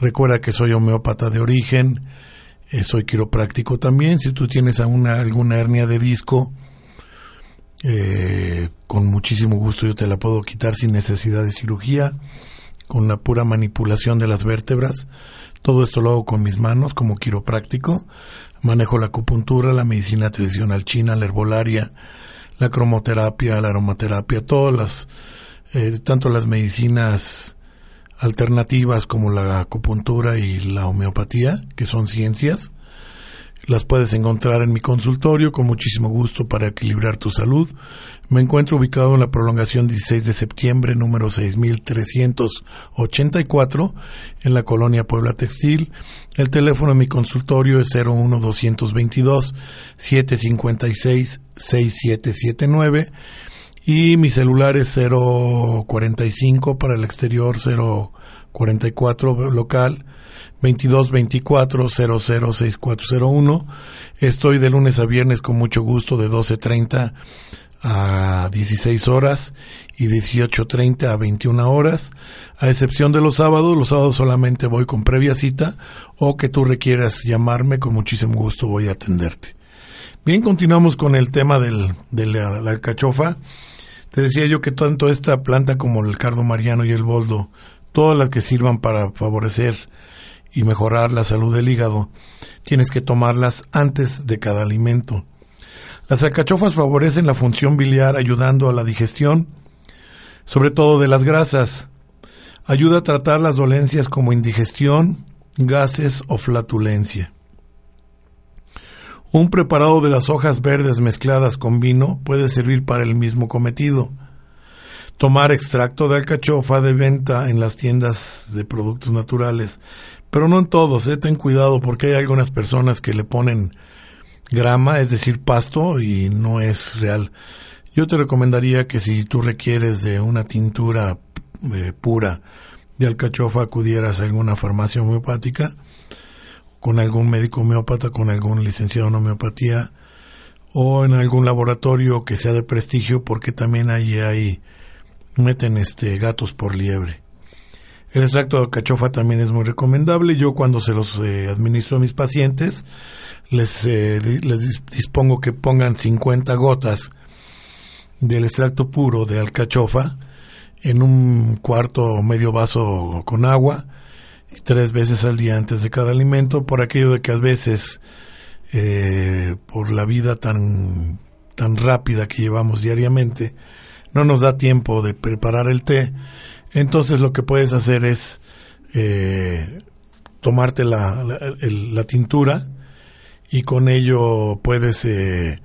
Recuerda que soy homeópata de origen, eh, soy quiropráctico también. Si tú tienes alguna, alguna hernia de disco, eh, con muchísimo gusto yo te la puedo quitar sin necesidad de cirugía con la pura manipulación de las vértebras. Todo esto lo hago con mis manos como quiropráctico. Manejo la acupuntura, la medicina tradicional china, la herbolaria, la cromoterapia, la aromaterapia, todas las, eh, tanto las medicinas alternativas como la acupuntura y la homeopatía, que son ciencias. Las puedes encontrar en mi consultorio con muchísimo gusto para equilibrar tu salud. Me encuentro ubicado en la prolongación 16 de septiembre, número 6384, en la colonia Puebla Textil. El teléfono de mi consultorio es 01222 756 6779 y mi celular es 045 para el exterior, 044 local 2224-006401. Estoy de lunes a viernes con mucho gusto de 12.30 a 16 horas y 18.30 a 21 horas. A excepción de los sábados, los sábados solamente voy con previa cita o que tú requieras llamarme, con muchísimo gusto voy a atenderte. Bien, continuamos con el tema del, de la, la alcachofa. Te decía yo que tanto esta planta como el cardo mariano y el boldo, todas las que sirvan para favorecer y mejorar la salud del hígado, tienes que tomarlas antes de cada alimento. Las alcachofas favorecen la función biliar ayudando a la digestión, sobre todo de las grasas. Ayuda a tratar las dolencias como indigestión, gases o flatulencia. Un preparado de las hojas verdes mezcladas con vino puede servir para el mismo cometido. Tomar extracto de alcachofa de venta en las tiendas de productos naturales pero no en todos, eh, ten cuidado porque hay algunas personas que le ponen grama, es decir, pasto, y no es real. Yo te recomendaría que si tú requieres de una tintura eh, pura de alcachofa, acudieras a alguna farmacia homeopática, con algún médico homeópata, con algún licenciado en homeopatía, o en algún laboratorio que sea de prestigio, porque también ahí hay, meten este gatos por liebre. El extracto de alcachofa también es muy recomendable. Yo cuando se los eh, administro a mis pacientes, les, eh, les dispongo que pongan 50 gotas del extracto puro de alcachofa en un cuarto o medio vaso con agua tres veces al día antes de cada alimento por aquello de que a veces eh, por la vida tan tan rápida que llevamos diariamente no nos da tiempo de preparar el té entonces lo que puedes hacer es eh, tomarte la, la, tintura y con ello puedes eh,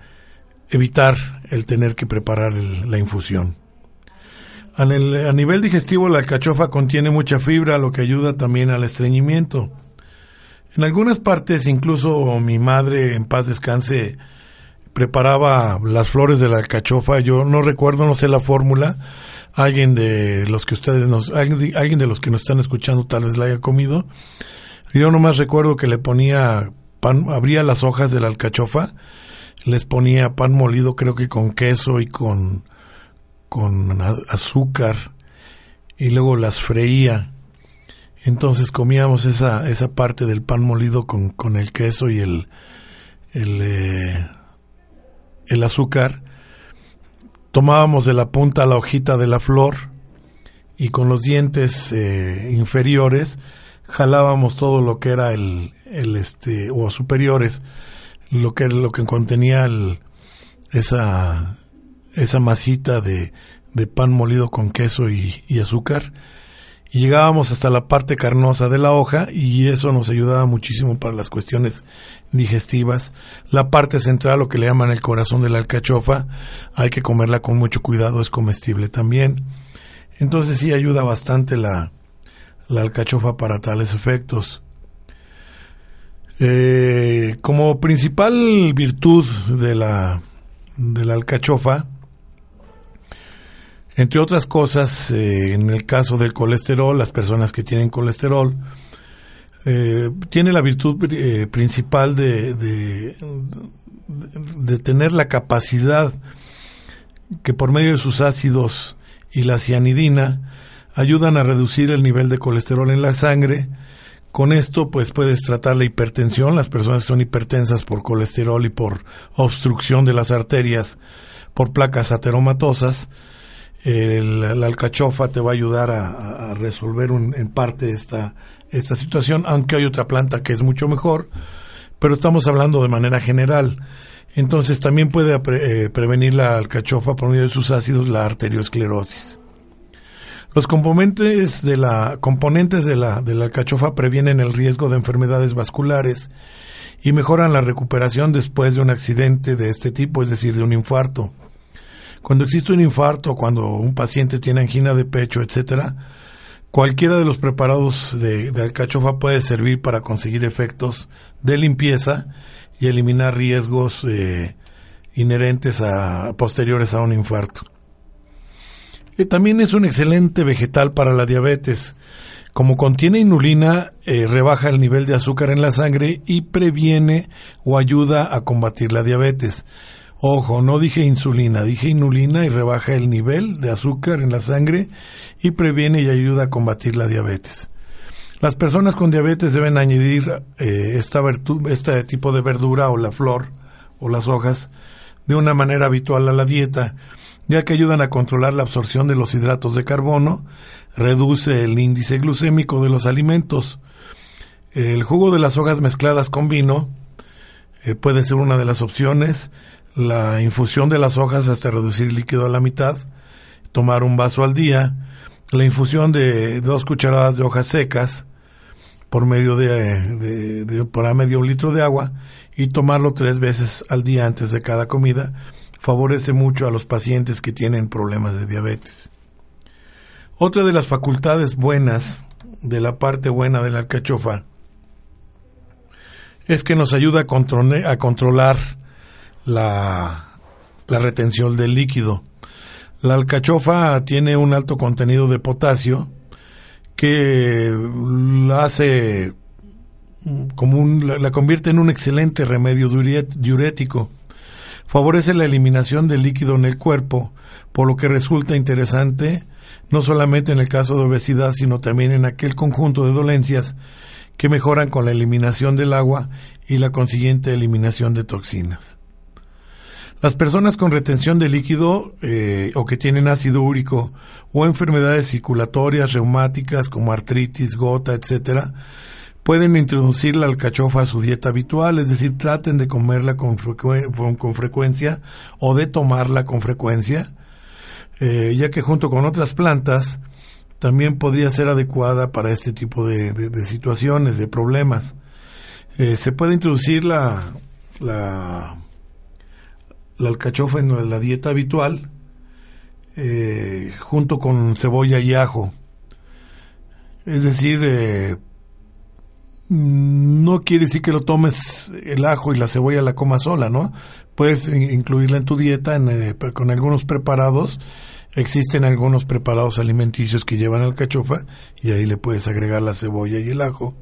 evitar el tener que preparar la infusión. A, nivel digestivo la alcachofa contiene mucha fibra, lo que ayuda también al estreñimiento. En algunas partes, incluso mi madre, en paz descanse, preparaba las flores de la alcachofa. Yo no recuerdo, no sé la fórmula, alguien de los que ustedes nos, alguien de los que nos están escuchando tal vez la haya comido. Yo nomás recuerdo que le ponía pan, abría las hojas de la alcachofa, les ponía pan molido creo que con queso y con, con azúcar y luego las freía. Entonces comíamos esa, esa parte del pan molido con, con el queso y el, el, eh, el azúcar tomábamos de la punta la hojita de la flor y con los dientes eh, inferiores jalábamos todo lo que era el, el este, o superiores, lo que, lo que contenía el, esa, esa masita de, de pan molido con queso y, azúcar y llegábamos hasta la parte carnosa de la hoja y eso nos ayudaba muchísimo para las cuestiones digestivas. La parte central, lo que le llaman el corazón de la alcachofa, hay que comerla con mucho cuidado, es comestible también. Entonces sí ayuda bastante la, la alcachofa para tales efectos. Eh, como principal virtud de la, de la alcachofa, entre otras cosas, eh, en el caso del colesterol, las personas que tienen colesterol, eh, tiene la virtud eh, principal de, de, de, tener la capacidad que por medio de sus ácidos y la cianidina ayudan a reducir el nivel de colesterol en la sangre. Con esto, pues puedes tratar la hipertensión. Las personas son hipertensas por colesterol y por obstrucción de las arterias por placas ateromatosas el, la alcachofa te va a ayudar a, resolver un, en parte esta, esta situación, aunque hay otra planta que es mucho mejor, pero estamos hablando de manera general. Entonces también puede eh, prevenir la alcachofa por medio de sus ácidos la arteriosclerosis. Los componentes de la, componentes de la, de la alcachofa previenen el riesgo de enfermedades vasculares y mejoran la recuperación después de un accidente de este tipo, es decir, de un infarto. Cuando existe un infarto, cuando un paciente tiene angina de pecho, etcétera, cualquiera de los preparados de, alcachofa puede servir para conseguir efectos de limpieza y eliminar riesgos eh, inherentes a posteriores a un infarto. También es un excelente vegetal para la diabetes. Como contiene inulina, eh, rebaja el nivel de azúcar en la sangre y previene o ayuda a combatir la diabetes. Ojo, no dije insulina, dije inulina y rebaja el nivel de azúcar en la sangre y previene y ayuda a combatir la diabetes. Las personas con diabetes deben añadir eh, esta este tipo de verdura o la flor o las hojas de una manera habitual a la dieta, ya que ayudan a controlar la absorción de los hidratos de carbono, reduce el índice glucémico de los alimentos. El jugo de las hojas mezcladas con vino eh, puede ser una de las opciones la infusión de las hojas hasta reducir el líquido a la mitad, tomar un vaso al día, la infusión de dos cucharadas de hojas secas por medio de, de, por a medio litro de agua y tomarlo tres veces al día antes de cada comida favorece mucho a los pacientes que tienen problemas de diabetes. Otra de las facultades buenas de la parte buena de la alcachofa es que nos ayuda a, a controlar la, la retención del líquido. La alcachofa tiene un alto contenido de potasio que la hace la, convierte en un excelente remedio diurético. Favorece la eliminación del líquido en el cuerpo, por lo que resulta interesante no solamente en el caso de obesidad, sino también en aquel conjunto de dolencias que mejoran con la eliminación del agua y la consiguiente eliminación de toxinas. Las personas con retención de líquido eh, o que tienen ácido úrico o enfermedades circulatorias reumáticas como artritis, gota, etcétera, pueden introducir la alcachofa a su dieta habitual, es decir, traten de comerla con, con frecuencia o de tomarla con frecuencia, eh, ya que junto con otras plantas también podría ser adecuada para este tipo de, de, situaciones, de problemas. Eh, se puede introducir la, la la alcachofa en la dieta habitual, eh, junto con cebolla y ajo. Es decir, eh, no quiere decir que lo tomes el ajo y la cebolla la comas sola, ¿no? Puedes incluirla en tu dieta eh, con algunos preparados. Existen algunos preparados alimenticios que llevan alcachofa y ahí le puedes agregar la cebolla y el ajo.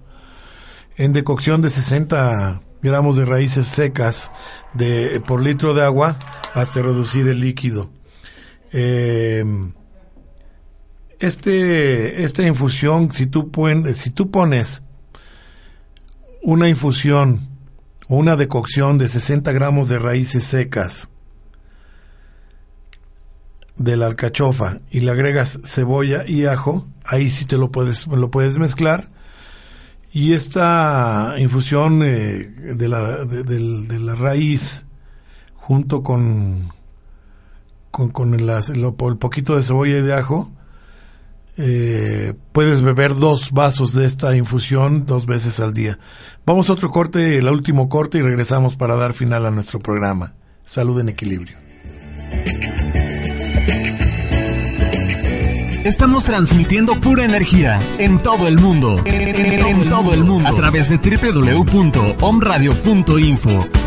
En decocción de 60 gramos de raíces secas de, por litro de agua hasta reducir el líquido. Eh, este, esta infusión, si tú, si pones una infusión o una decocción de 60 gramos de raíces secas de la alcachofa y le agregas cebolla y ajo, ahí sí te lo puedes, lo puedes mezclar Y esta infusión eh, de, la, de, la raíz junto con, con, el, el, poquito de cebolla y de ajo, eh, puedes beber dos vasos de esta infusión dos veces al día. Vamos a otro corte, el último corte y regresamos para dar final a nuestro programa. Salud en equilibrio. Estamos transmitiendo pura energía en todo el mundo. En, todo el mundo. A través de www.omradio.info.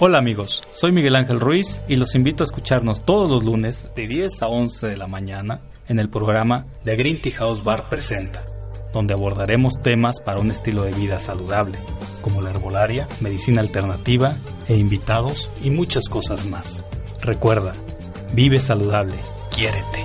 Hola amigos, soy Miguel Ángel Ruiz y los invito a escucharnos todos los lunes de 10 a 11 de la mañana en el programa The Green Tea House Bar Presenta, donde abordaremos temas para un estilo de vida saludable, como la herbolaria, medicina alternativa e invitados y muchas cosas más. Recuerda, vive saludable, quiérete.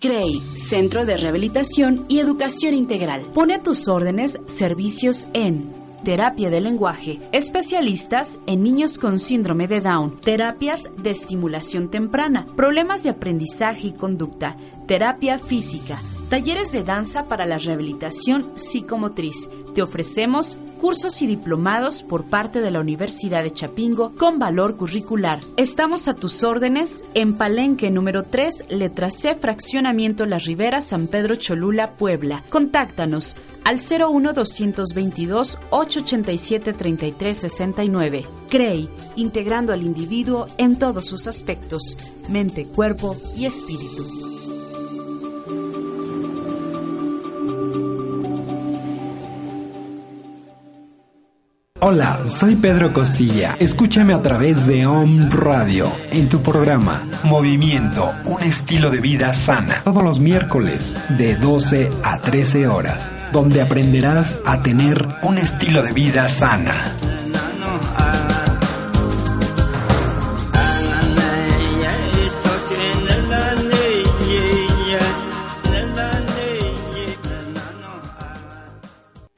CREI, Centro de Rehabilitación y Educación Integral. Pone tus órdenes servicios en terapia de lenguaje, especialistas en niños con síndrome de Down, terapias de estimulación temprana, problemas de aprendizaje y conducta, terapia física, talleres de danza para la rehabilitación psicomotriz. Te ofrecemos cursos y diplomados por parte de la Universidad de Chapingo con valor curricular. Estamos a tus órdenes en Palenque número 3, letra C, fraccionamiento La Ribera, San Pedro Cholula, Puebla. Contáctanos al 01 222 887 3369. CREI, integrando al individuo en todos sus aspectos, mente, cuerpo y espíritu. Hola, soy Pedro Costilla. Escúchame a través de Om Radio en tu programa Movimiento, un estilo de vida sana. Todos los miércoles de 12 a 13 horas, donde aprenderás a tener un estilo de vida sana.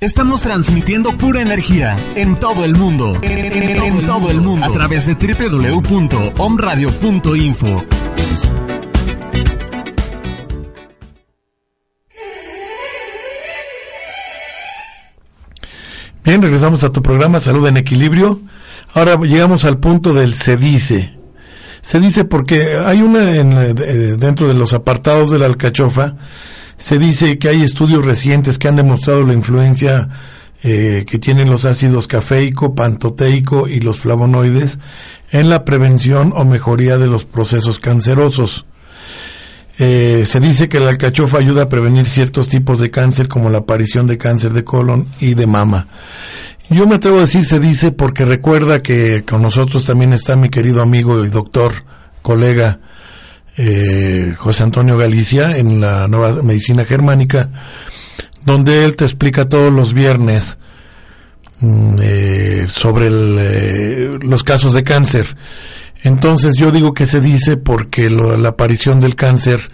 Estamos transmitiendo pura energía en todo el mundo. En, todo el mundo. A través de www.omradio.info. Bien, regresamos a tu programa Salud en Equilibrio. Ahora llegamos al punto del se dice. Se dice porque hay una en, eh, dentro de los apartados de la alcachofa se dice que hay estudios recientes que han demostrado la influencia eh, que tienen los ácidos cafeico, pantoteico y los flavonoides en la prevención o mejoría de los procesos cancerosos. Eh, se dice que la alcachofa ayuda a prevenir ciertos tipos de cáncer como la aparición de cáncer de colon y de mama. Yo me atrevo a decir se dice porque recuerda que con nosotros también está mi querido amigo y doctor, colega eh, José Antonio Galicia en la nueva medicina germánica, donde él te explica todos los viernes mm, eh, sobre eh, los casos de cáncer. Entonces yo digo que se dice porque la aparición del cáncer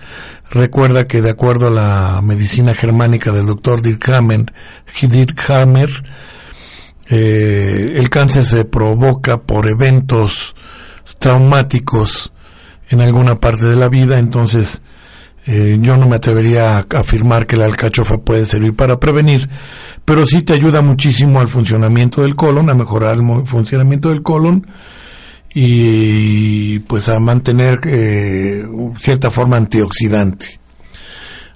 recuerda que de acuerdo a la medicina germánica del doctor Dirk Hammer, Hammer el cáncer se provoca por eventos traumáticos en alguna parte de la vida, entonces eh, yo no me atrevería a afirmar que la alcachofa puede servir para prevenir, pero sí te ayuda muchísimo al funcionamiento del colon, a mejorar el funcionamiento del colon y pues a mantener eh, cierta forma antioxidante.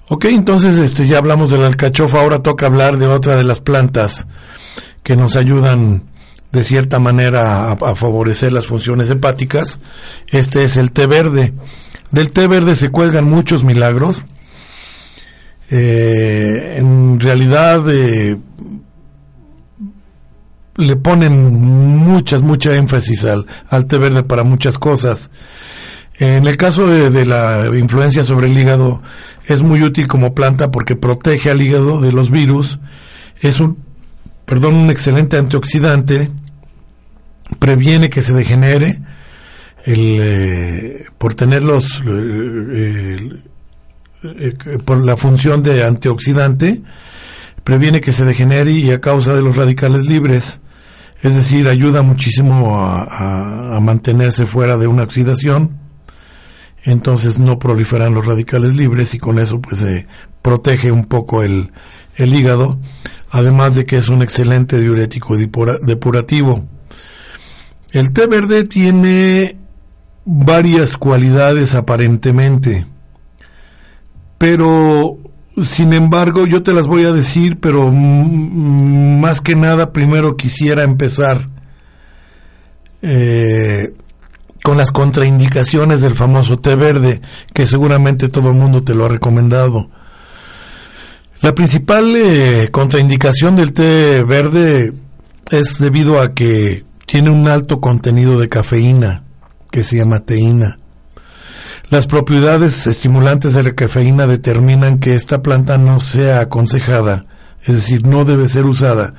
Ok, entonces este, ya hablamos de la alcachofa, ahora toca hablar de otra de las plantas que nos ayudan de cierta manera a, favorecer las funciones hepáticas. Este es el té verde. Del té verde se cuelgan muchos milagros. Eh, en realidad eh, le ponen muchas, mucha énfasis al, al té verde para muchas cosas. En el caso de, la influencia sobre el hígado, es muy útil como planta porque protege al hígado de los virus. Es un, perdón, un excelente antioxidante. Previene que se degenere el, eh, por tener los, eh, eh, por la función de antioxidante, previene que se degenere y a causa de los radicales libres es decir, ayuda muchísimo a, mantenerse fuera de una oxidación, entonces no proliferan los radicales libres y con eso pues se protege un poco el, el hígado, además de que es un excelente diurético depurativo. El té verde tiene varias cualidades aparentemente, pero sin embargo, yo te las voy a decir, pero más que nada primero quisiera empezar eh, con las contraindicaciones del famoso té verde, que seguramente todo el mundo te lo ha recomendado. La principal eh, contraindicación del té verde es debido a que tiene un alto contenido de cafeína, que se llama teína. Las propiedades estimulantes de la cafeína determinan que esta planta no sea aconsejada, es decir, no debe ser usada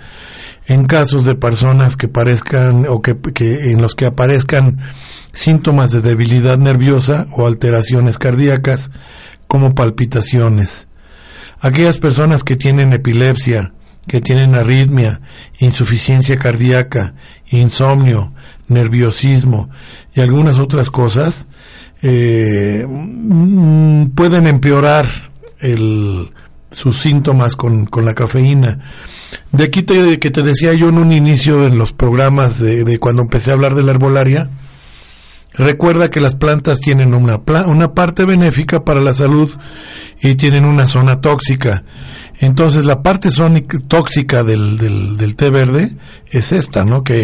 en casos de personas que parezcan o que, en los que aparezcan síntomas de debilidad nerviosa o alteraciones cardíacas como palpitaciones. Aquellas personas que tienen epilepsia, que tienen arritmia, insuficiencia cardíaca, insomnio, nerviosismo y algunas otras cosas, eh, mm, pueden empeorar el, sus síntomas con, con, la cafeína. De aquí te, que te decía yo en un inicio en los programas de, de, cuando empecé a hablar de la herbolaria, recuerda que las plantas tienen una, una parte benéfica para la salud y tienen una zona tóxica. Entonces la parte tóxica del, del, té verde es esta, ¿no? Que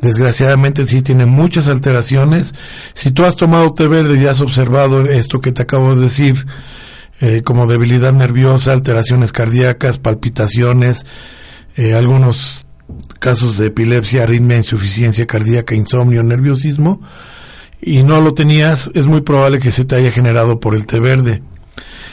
desgraciadamente sí tiene muchas alteraciones. Si tú has tomado té verde y has observado esto que te acabo de decir, eh, como debilidad nerviosa, alteraciones cardíacas, palpitaciones, eh, algunos casos de epilepsia, arritmia, insuficiencia cardíaca, insomnio, nerviosismo, y no lo tenías, es muy probable que se te haya generado por el té verde.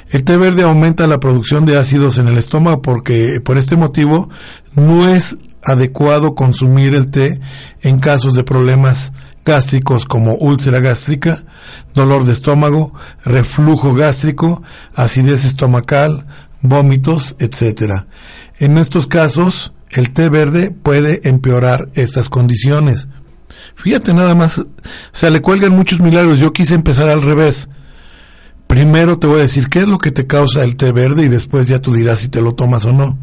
El té verde aumenta la producción de ácidos en el estómago porque por este motivo no es adecuado consumir el té en casos de problemas gástricos como úlcera gástrica, dolor de estómago, reflujo gástrico, acidez estomacal, vómitos, etc. En estos casos, el té verde puede empeorar estas condiciones. Fíjate nada más, o sea, le cuelgan muchos milagros. Yo quise empezar al revés. Primero te voy a decir qué es lo que te causa el té verde y después ya tú dirás si te lo tomas o no.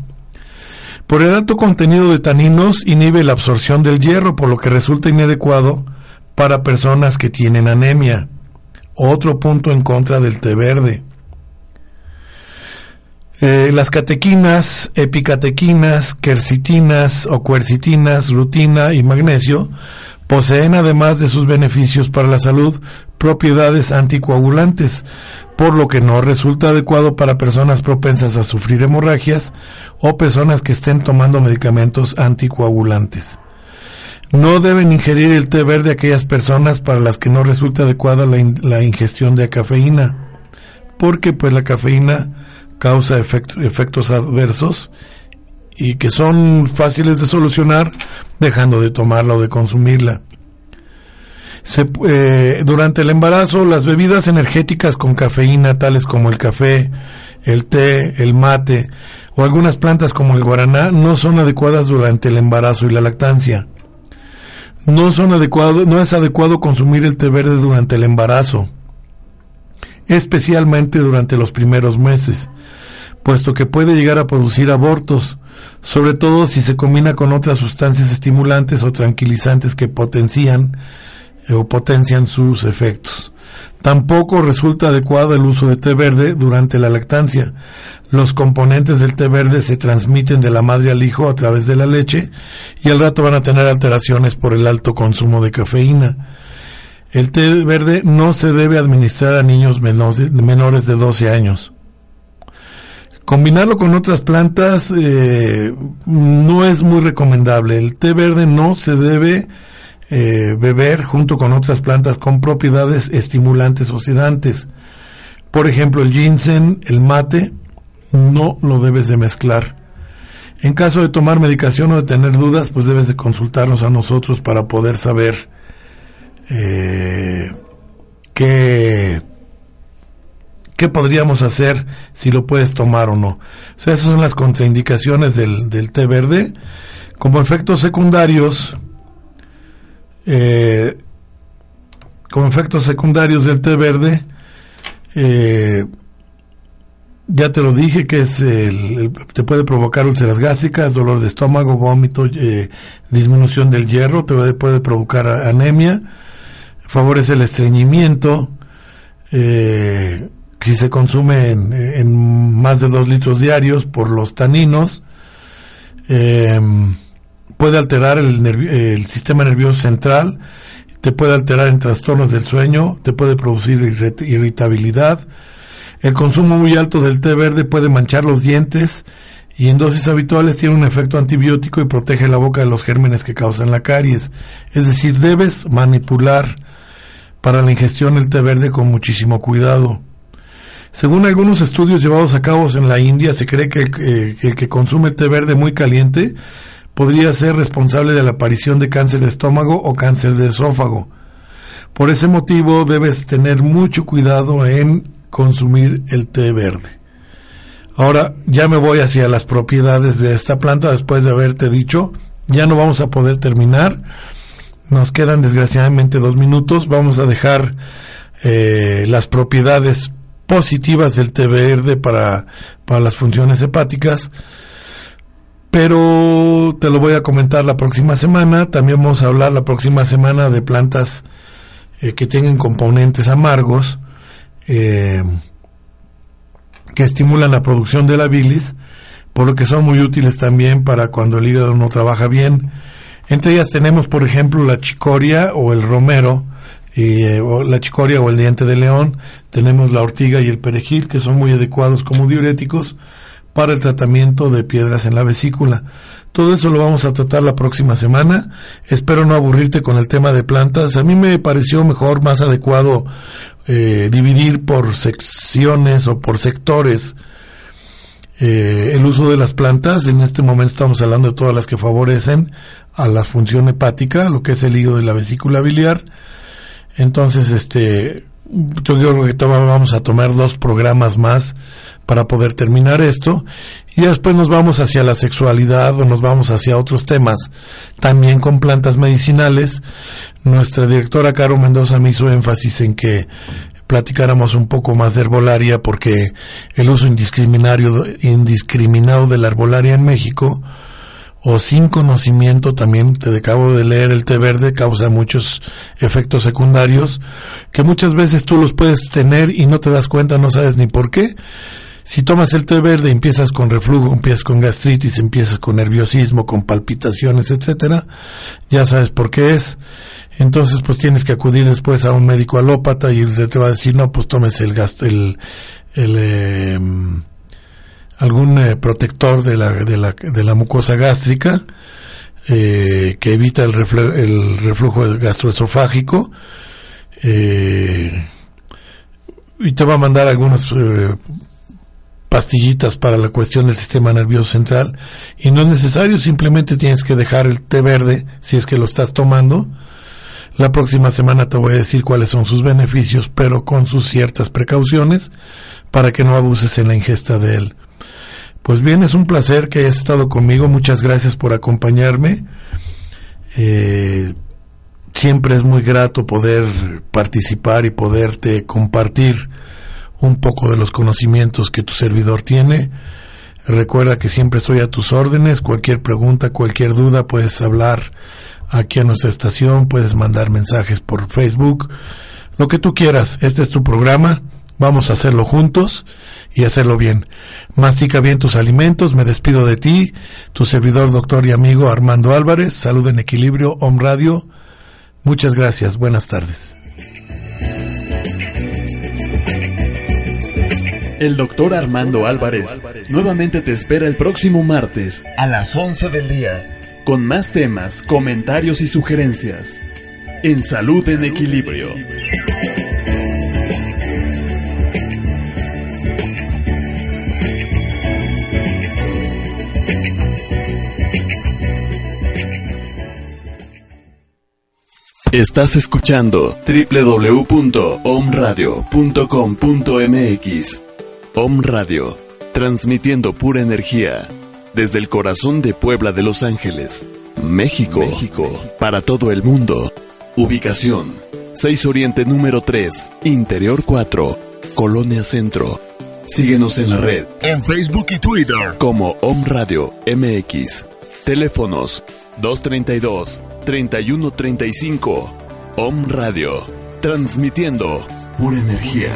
Por el alto contenido de taninos inhibe la absorción del hierro, por lo que resulta inadecuado para personas que tienen anemia. Otro punto en contra del té verde. Eh, las catequinas, epicatequinas, quercitinas o quercitinas, rutina y magnesio poseen además de sus beneficios para la salud propiedades anticoagulantes, por lo que no resulta adecuado para personas propensas a sufrir hemorragias o personas que estén tomando medicamentos anticoagulantes. No deben ingerir el té verde aquellas personas para las que no resulta adecuada la, ingestión de cafeína, porque pues la cafeína causa efectos adversos y que son fáciles de solucionar dejando de tomarla o de consumirla. Eh, durante el embarazo, las bebidas energéticas con cafeína, tales como el café, el té, el mate o algunas plantas como el guaraná, no son adecuadas durante el embarazo y la lactancia. No, son adecuado, no es adecuado consumir el té verde durante el embarazo, especialmente durante los primeros meses, puesto que puede llegar a producir abortos, sobre todo si se combina con otras sustancias estimulantes o tranquilizantes que potencian eh, o potencian sus efectos. Tampoco resulta adecuado el uso de té verde durante la lactancia. Los componentes del té verde se transmiten de la madre al hijo a través de la leche y al rato van a tener alteraciones por el alto consumo de cafeína. El té verde no se debe administrar a niños menores de 12 años. Combinarlo con otras plantas eh, no es muy recomendable. El té verde no se debe eh, beber junto con otras plantas con propiedades estimulantes o sedantes. Por ejemplo, el ginseng, el mate, no lo debes de mezclar. En caso de tomar medicación o de tener dudas, pues debes de consultarnos a nosotros para poder saber eh, qué, qué podríamos hacer si lo puedes tomar o no. Esas son las contraindicaciones del, té verde. Como efectos secundarios, eh, con efectos secundarios del té verde, eh, ya te lo dije que es el, te puede provocar úlceras gástricas, dolor de estómago, vómito, eh, disminución del hierro, te puede, provocar anemia, favorece el estreñimiento, si se consume en, más de dos litros diarios por los taninos, eh, puede alterar el, sistema nervioso central, te puede alterar en trastornos del sueño, te puede producir irritabilidad. El consumo muy alto del té verde puede manchar los dientes y en dosis habituales tiene un efecto antibiótico y protege la boca de los gérmenes que causan la caries. Es decir, debes manipular para la ingestión el té verde con muchísimo cuidado. Según algunos estudios llevados a cabo en la India, se cree que el, que el que consume té verde muy caliente podría ser responsable de la aparición de cáncer de estómago o cáncer de esófago. Por ese motivo debes tener mucho cuidado en consumir el té verde. Ahora ya me voy hacia las propiedades de esta planta después de haberte dicho, ya no vamos a poder terminar. Nos quedan desgraciadamente dos minutos. Vamos a dejar eh, las propiedades positivas del té verde para, para las funciones hepáticas pero te lo voy a comentar la próxima semana. También vamos a hablar la próxima semana de plantas eh, que tienen componentes amargos eh, que estimulan la producción de la bilis, por lo que son muy útiles también para cuando el hígado no trabaja bien. Entre ellas tenemos, por ejemplo, la chicoria o el romero, eh, o la chicoria o el diente de león, tenemos la ortiga y el perejil, que son muy adecuados como diuréticos para el tratamiento de piedras en la vesícula. Todo eso lo vamos a tratar la próxima semana. Espero no aburrirte con el tema de plantas. A mí me pareció mejor, más adecuado eh, dividir por secciones o por sectores eh, el uso de las plantas. En este momento estamos hablando de todas las que favorecen a la función hepática, lo que es el hígado de la vesícula biliar. Entonces, este, yo creo que vamos a tomar dos programas más para poder terminar esto. Y después nos vamos hacia la sexualidad o nos vamos hacia otros temas también con plantas medicinales. Nuestra directora Caro Mendoza me hizo énfasis en que platicáramos un poco más de herbolaria porque el uso indiscriminado de la herbolaria en México o sin conocimiento, también te acabo de leer el té verde, causa muchos efectos secundarios que muchas veces tú los puedes tener y no te das cuenta, no sabes ni por qué. Si tomas el té verde, empiezas con reflujo, empiezas con gastritis, empiezas con nerviosismo, con palpitaciones, etcétera, ya sabes por qué es. Entonces, pues tienes que acudir después a un médico alópata y te va a decir, no, pues tomes el gasto, el, el eh, algún eh, protector de la, de, la, de la mucosa gástrica eh, que evita el, el reflujo gastroesofágico eh, y te va a mandar algunas pastillitas para la cuestión del sistema nervioso central y no es necesario, simplemente tienes que dejar el té verde si es que lo estás tomando. La próxima semana te voy a decir cuáles son sus beneficios, pero con sus ciertas precauciones para que no abuses en la ingesta de él. Pues bien, es un placer que hayas estado conmigo. Muchas gracias por acompañarme. Eh, siempre es muy grato poder participar y poderte compartir un poco de los conocimientos que tu servidor tiene. Recuerda que siempre estoy a tus órdenes. Cualquier pregunta, cualquier duda, puedes hablar aquí a nuestra estación, puedes mandar mensajes por Facebook, lo que tú quieras. Este es tu programa. Vamos a hacerlo juntos y hacerlo bien. Mastica bien tus alimentos. Me despido de ti, tu servidor, doctor y amigo Armando Álvarez. Salud en equilibrio, Om Radio. Muchas gracias. Buenas tardes. El doctor Armando Álvarez nuevamente te espera el próximo martes a las 11 del día con más temas, comentarios y sugerencias en Salud en Equilibrio. Estás escuchando www.omradio.com.mx Om Radio, transmitiendo pura energía desde el corazón de Puebla de Los Ángeles, México, México, para todo el mundo. Ubicación: 6 Oriente número 3, Interior 4, Colonia Centro. Síguenos en la red, en Facebook y Twitter, como Om Radio MX. Teléfonos 232-3135. Om Radio, transmitiendo pura energía.